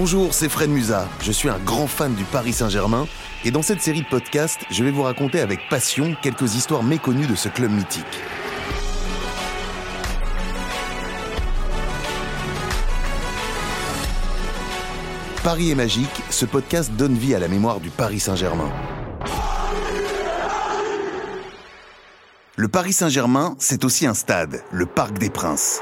Bonjour, c'est Fred Musa. Je suis un grand fan du Paris Saint-Germain et dans cette série de podcasts, je vais vous raconter avec passion quelques histoires méconnues de ce club mythique. Paris est magique, ce podcast donne vie à la mémoire du Paris Saint-Germain. Le Paris Saint-Germain, c'est aussi un stade, le Parc des Princes.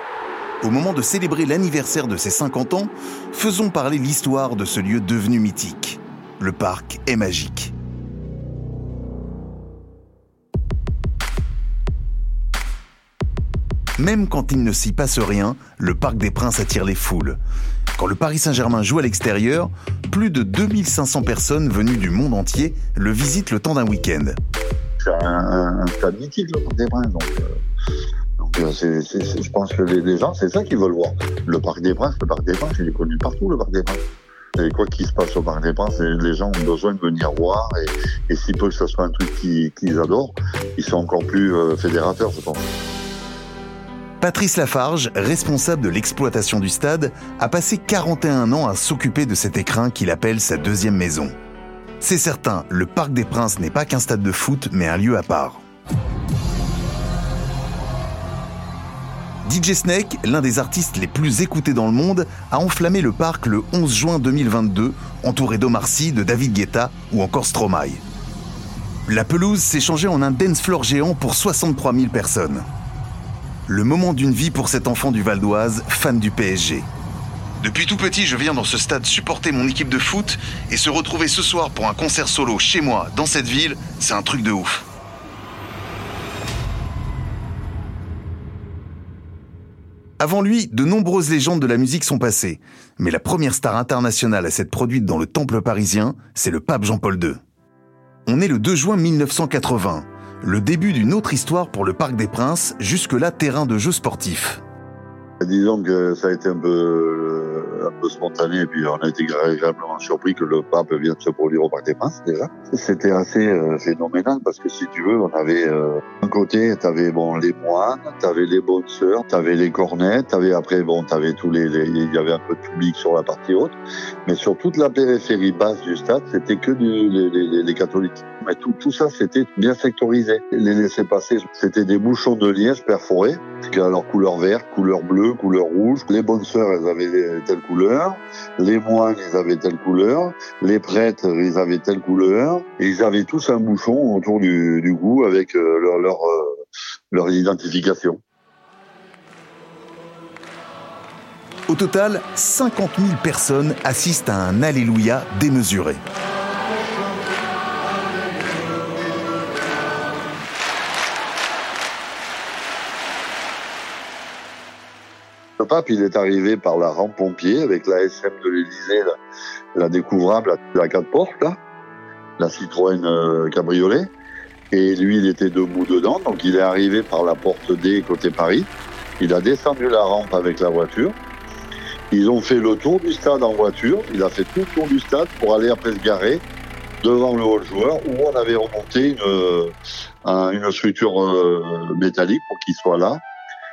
Au moment de célébrer l'anniversaire de ses 50 ans, faisons parler l'histoire de ce lieu devenu mythique. Le parc est magique. Même quand il ne s'y passe rien, le Parc des Princes attire les foules. Quand le Paris Saint-Germain joue à l'extérieur, plus de 2500 personnes venues du monde entier le visitent le temps d'un week-end. C'est un, mythique, le Parc des Princes. Euh, je pense que les, gens, c'est ça qu'ils veulent voir. Le Parc des Princes, le Parc des Princes, il est connu partout, le Parc des Princes. Et quoi qu'il se passe au Parc des Princes, les gens ont besoin de venir voir. Et, s'il peut que ce soit un truc qu'ils adorent, ils sont encore plus euh, fédérateurs, je pense. Patrice Lafarge, responsable de l'exploitation du stade, a passé 41 ans à s'occuper de cet écrin qu'il appelle sa deuxième maison. C'est certain, le Parc des Princes n'est pas qu'un stade de foot, mais un lieu à part. DJ Snake, l'un des artistes les plus écoutés dans le monde, a enflammé le parc le 11 juin 2022, entouré d'Omar Sy, de David Guetta ou encore Stromae. La pelouse s'est changée en un dance floor géant pour 63 000 personnes. Le moment d'une vie pour cet enfant du Val d'Oise, fan du PSG. Depuis tout petit, je viens dans ce stade supporter mon équipe de foot et se retrouver ce soir pour un concert solo chez moi, dans cette ville, c'est un truc de ouf. Avant lui, de nombreuses légendes de la musique sont passées, mais la première star internationale à s'être produite dans le temple parisien, c'est le pape Jean-Paul II. On est le 2 juin 1980, le début d'une autre histoire pour le Parc des Princes, jusque-là terrain de jeu sportif. Disons que ça a été un peu un peu spontané et puis on a été agréablement surpris que le pape vienne se produire au Parc des Princes déjà. C'était assez euh, phénoménal parce que si tu veux, on avait euh, un côté, t'avais bon les moines, t'avais les bonnes sœurs, t'avais les cornettes, t'avais après bon t'avais tous les, il y avait un peu de public sur la partie haute, mais sur toute la périphérie basse du stade, c'était que les, les, les, catholiques. Mais tout, tout ça, c'était bien sectorisé. Les laisser passer, c'était des bouchons de liège perforés, qui à leur couleur vert, couleur bleue, couleur rouge. Les bonnes sœurs, elles avaient telle les moines, ils avaient telle couleur, les prêtres, ils avaient telle couleur, et ils avaient tous un bouchon autour du, du cou avec euh, euh, leur identification. Au total, 50 000 personnes assistent à un Alléluia démesuré. Le pape, il est arrivé par la rampe pompier avec la SM de l'Élysée, la, découvrable, la quatre portes, là, la Citroën euh, cabriolet. Et lui, il était debout dedans, donc il est arrivé par la porte D côté Paris. Il a descendu la rampe avec la voiture. Ils ont fait le tour du stade en voiture. Il a fait tout le tour du stade pour aller après se garer devant le hall joueur où on avait remonté une, euh, une structure euh, métallique pour qu'il soit là.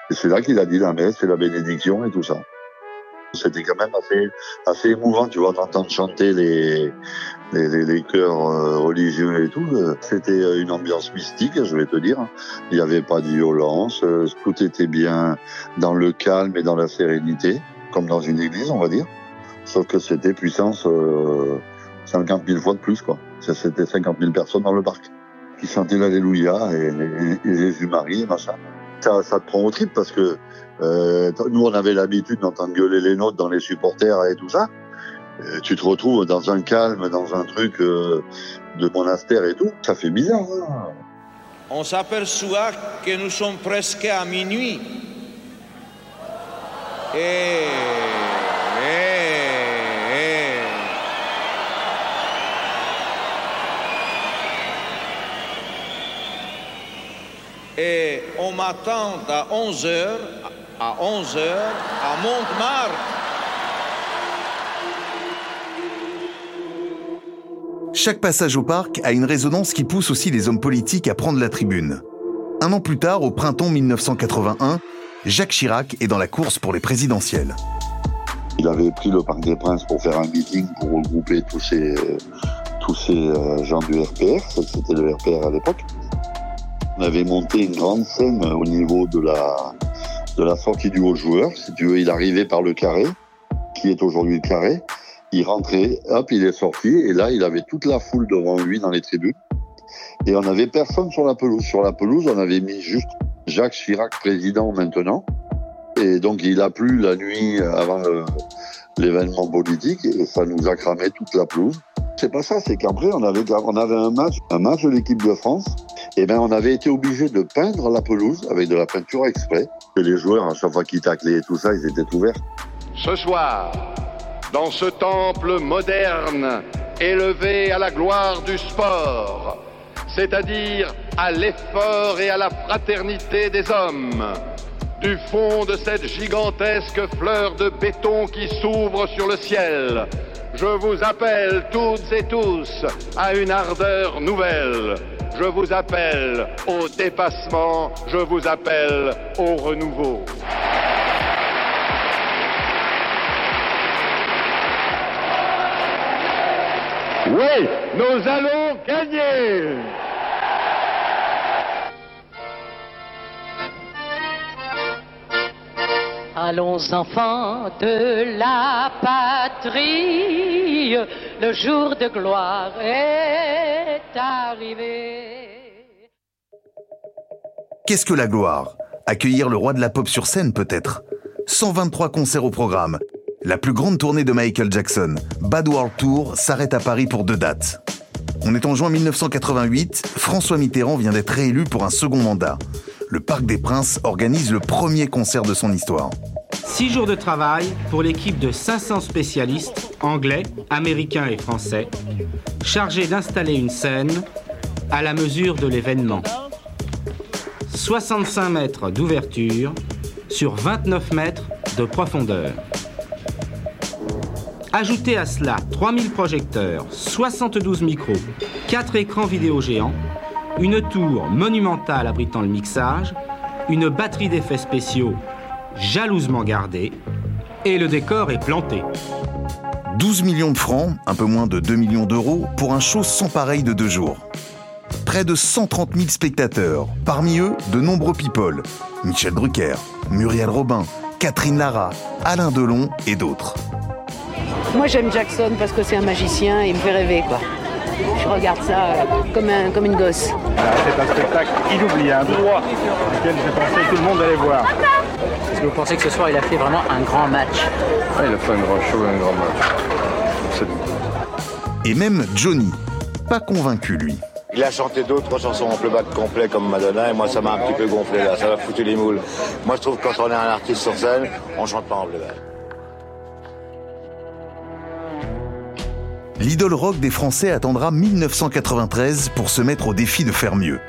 Et c'est là qu'il a dit la messe et la bénédiction et tout ça. C'était quand même assez, assez émouvant, tu vois, d'entendre chanter les, les, les, chœurs euh, religieux et tout. C'était une ambiance mystique, je vais te dire. Il n'y avait pas de violence, euh, tout était bien dans le calme et dans la sérénité, comme dans une église, on va dire. Sauf que c'était puissance euh, 50 000 fois de plus, quoi. C'était 50 000 personnes dans le parc qui chantaient l'Alléluia et, et Jésus-Marie et machin ça, te prend au trip parce que euh, nous, on avait l'habitude d'entendre gueuler les notes dans les supporters et tout ça. Euh, tu te retrouves dans un calme, dans un truc euh, de monastère et tout. Ça fait bizarre. Hein on s'aperçoit que nous sommes presque à minuit. Et et on m'attend à 11h, à 11h, à Montmartre. Chaque passage au parc a une résonance qui pousse aussi les hommes politiques à prendre la tribune. Un an plus tard, au printemps 1981, Jacques Chirac est dans la course pour les présidentielles. Il avait pris le Parc des Princes pour faire un meeting pour regrouper tous ces, tous ces euh, gens du RPR. C'était le RPR à l'époque. On avait monté une grande scène au niveau de la, de la sortie du haut joueur. Si tu veux, il arrivait par le carré, qui est aujourd'hui le carré. Il rentrait, hop, il est sorti, et là, il avait toute la foule devant lui dans les tribunes. Et on n'avait personne sur la pelouse. Sur la pelouse, on avait mis juste Jacques Chirac, président maintenant. Et donc, il a plu la nuit avant l'événement politique, et ça nous a cramé toute la pelouse. C'est pas ça, c'est qu'après, on avait, on avait un match, un match de l'équipe de France. Et ben, on avait été obligé de peindre la pelouse avec de la peinture exprès. Et les joueurs, à chaque fois qu'ils taclaient et tout ça, ils étaient ouverts. Ce soir, dans ce temple moderne, élevé à la gloire du sport, c'est-à-dire à, l'effort et à la fraternité des hommes, du fond de cette gigantesque fleur de béton qui s'ouvre sur le ciel, je vous appelle toutes et tous à une ardeur nouvelle. Je vous appelle au dépassement, je vous appelle au renouveau. Oui, nous allons gagner. Allons enfants de la patrie, le jour de gloire est arrivé. Qu'est-ce que la gloire? Accueillir le roi de la pop sur scène peut-être? 123 concerts au programme. La plus grande tournée de Michael Jackson, Bad World Tour, s'arrête à Paris pour deux dates. On est en juin 1988, François Mitterrand vient d'être réélu pour un second mandat le Parc des Princes organise le premier concert de son histoire. Six jours de travail pour l'équipe de 500 spécialistes, anglais, américains et français, chargés d'installer une scène à la mesure de l'événement. 65 mètres d'ouverture sur 29 mètres de profondeur. Ajoutez à cela 3000 projecteurs, 72 micros, 4 écrans vidéo géants, une tour monumentale abritant le mixage, une batterie d'effets spéciaux jalousement gardée, et le décor est planté. 12 millions de francs, un peu moins de 2 millions d'euros, pour un show sans pareil de deux jours. Près de 130 000 spectateurs, parmi eux de nombreux people, Michel Drucker, Muriel Robin, Catherine Lara, Alain Delon et d'autres. Moi j'aime Jackson parce que c'est un magicien et il me fait rêver quoi. Je regarde ça euh, comme, un, comme une gosse. C'est un spectacle inoubliable, lequel je pensais que tout le monde allait voir. Est-ce que vous pensez que ce soir il a fait vraiment un grand match Il a fait un grand show et un grand match. Et même Johnny, pas convaincu lui. Il a chanté d'autres chansons en playback complet comme Madonna et moi ça m'a un petit peu gonflé là, ça m'a foutu les moules. Moi je trouve que quand on est un artiste sur scène, on chante pas en playback. L'idole rock des Français attendra 1993 pour se mettre au défi de faire mieux.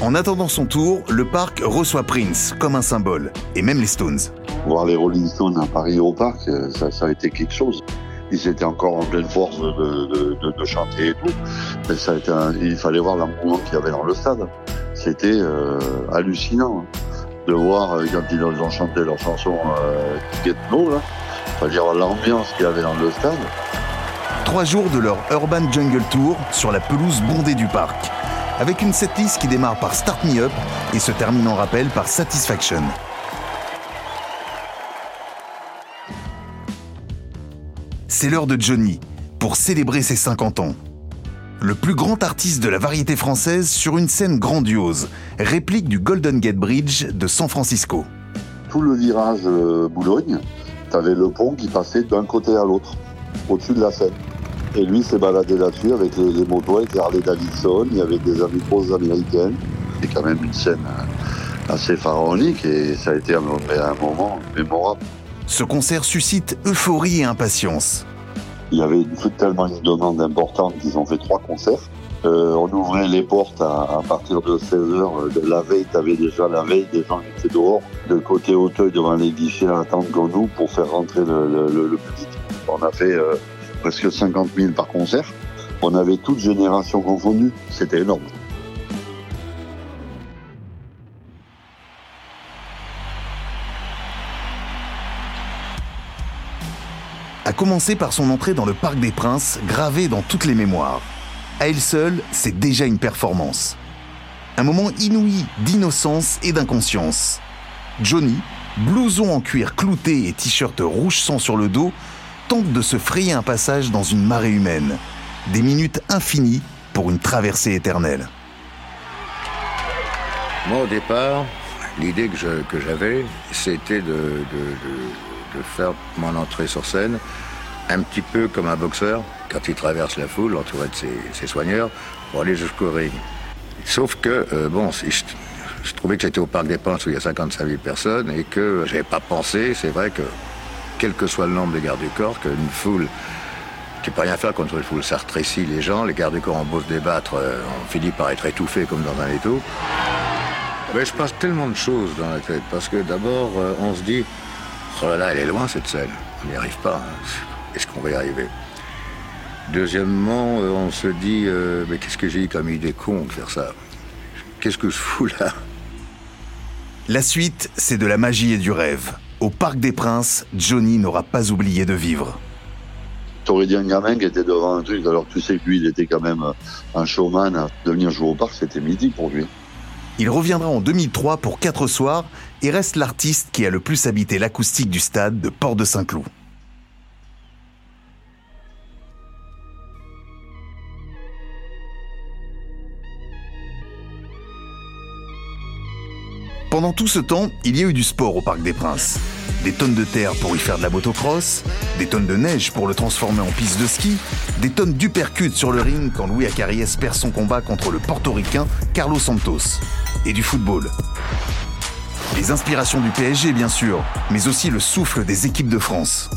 En attendant son tour, le parc reçoit Prince comme un symbole, et même les Stones. Voir les Rolling Stones à Paris au parc, euh, ça, a été quelque chose. Ils étaient encore en pleine force de, chanter et tout. ça a été il fallait voir l'amour qu'il y avait dans le stade. C'était euh, hallucinant hein, de voir euh, quand ils ont chanté leur chanson euh, Get No, là, dire l'ambiance qu'il y avait dans le stade trois jours de leur Urban Jungle Tour sur la pelouse bondée du parc, avec une setlist qui démarre par Start Me Up et se termine en rappel par Satisfaction. C'est l'heure de Johnny, pour célébrer ses 50 ans. Le plus grand artiste de la variété française sur une scène grandiose, réplique du Golden Gate Bridge de San Francisco. Tout le virage euh, Boulogne, t'avais le pont qui passait d'un côté à l'autre, au-dessus de la scène. Et lui s'est baladé là-dessus avec les, motos, avec les Harley Davidson, il y avait des amis américaines. C'est quand même une scène euh, assez pharaonique et ça a été un, moment mémorable. Ce concert suscite euphorie et impatience. Il y avait tellement une demande importante qu'ils ont fait trois concerts. Euh, on ouvrait les portes à, partir de 16h. La veille, tu avais déjà la veille des gens qui étaient dehors, de côté Hauteuil devant les guichets à attendre comme nous pour faire rentrer le, public. On a fait euh, presque 50 000 par concert. On avait toute génération confondue. C'était énorme. à commencer par son entrée dans le Parc des Princes, gravée dans toutes les mémoires. À elle seule, c'est déjà une performance. Un moment inouï d'innocence et d'inconscience. Johnny, blouson en cuir clouté et t-shirt rouge sang sur le dos, tente de se frayer un passage dans une marée humaine. Des minutes infinies pour une traversée éternelle. Moi, au départ, l'idée que, j'avais, c'était de, faire mon entrée sur scène un petit peu comme un boxeur, quand il traverse la foule, entouré de ses, soigneurs, pour aller jusqu'au ring. Sauf que, euh, bon, je, trouvais que j'étais au Parc des Princes où il y a 55 000 personnes et que j'avais pas pensé, c'est vrai que, quel que soit le nombre de gardes du corps, qu'une foule ne peut rien faire contre une foule, ça rétrécit les gens, les gardes du corps ont beau se débattre, euh, on finit par être étouffé comme dans un étau. Mais je passe tellement de choses dans la tête, parce que d'abord, euh, on se dit, oh là là, elle est loin cette scène, on n'y arrive pas, hein. est-ce qu'on va y arriver? Deuxièmement, euh, on se dit, mais qu'est-ce que j'ai eu comme idée con de faire ça? Qu'est-ce que je fous là? La suite, c'est de la magie et du rêve. Au Parc des Princes, Johnny n'aura pas oublié de vivre. T'aurais dit un gamin qui était devant un truc, alors tu sais que lui, il était quand même un showman. Devenir jouer au parc, c'était midi pour lui. Il reviendra en 2003 pour 4 soirs et reste l'artiste qui a le plus habité l'acoustique du stade de Port Pendant tout ce temps, il y a eu du sport au Parc des Princes. Des tonnes de terre pour y faire de la motocross, des tonnes de neige pour le transformer en piste de ski, des tonnes d'upercutes sur le ring quand Louis Acariès perd son combat contre le portoricain Carlos Santos. Et du football. Les inspirations du PSG, bien sûr, mais aussi le souffle des équipes de France.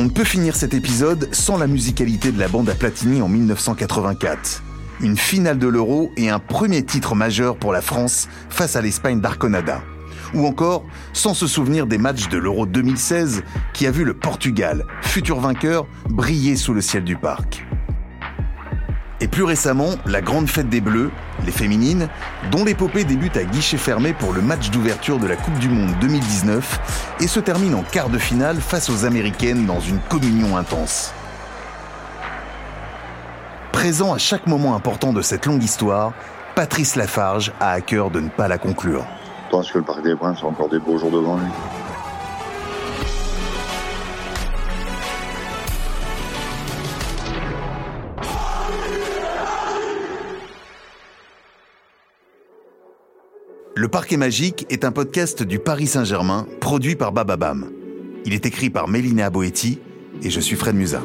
On ne peut finir cet épisode sans la musicalité de la bande à Platini en 1984 une finale de l'Euro et un premier titre majeur pour la France face à l'Espagne d'Arconada. Ou encore, sans se souvenir des matchs de l'Euro 2016 qui a vu le Portugal, futur vainqueur, briller sous le ciel du parc. Et plus récemment, la grande fête des Bleus, les féminines, dont l'épopée débute à guichet fermé pour le match d'ouverture de la Coupe du Monde 2019 et se termine en quart de finale face aux Américaines dans une communion intense. Présent à chaque moment important de cette longue histoire, Patrice Lafarge a à cœur de ne pas la conclure. Je pense que le Parc des Princes a encore des beaux jours devant lui. Le Parquet Magique est un podcast du Paris Saint-Germain, produit par Bababam. Il est écrit par Mélina Boetti et je suis Fred Musa.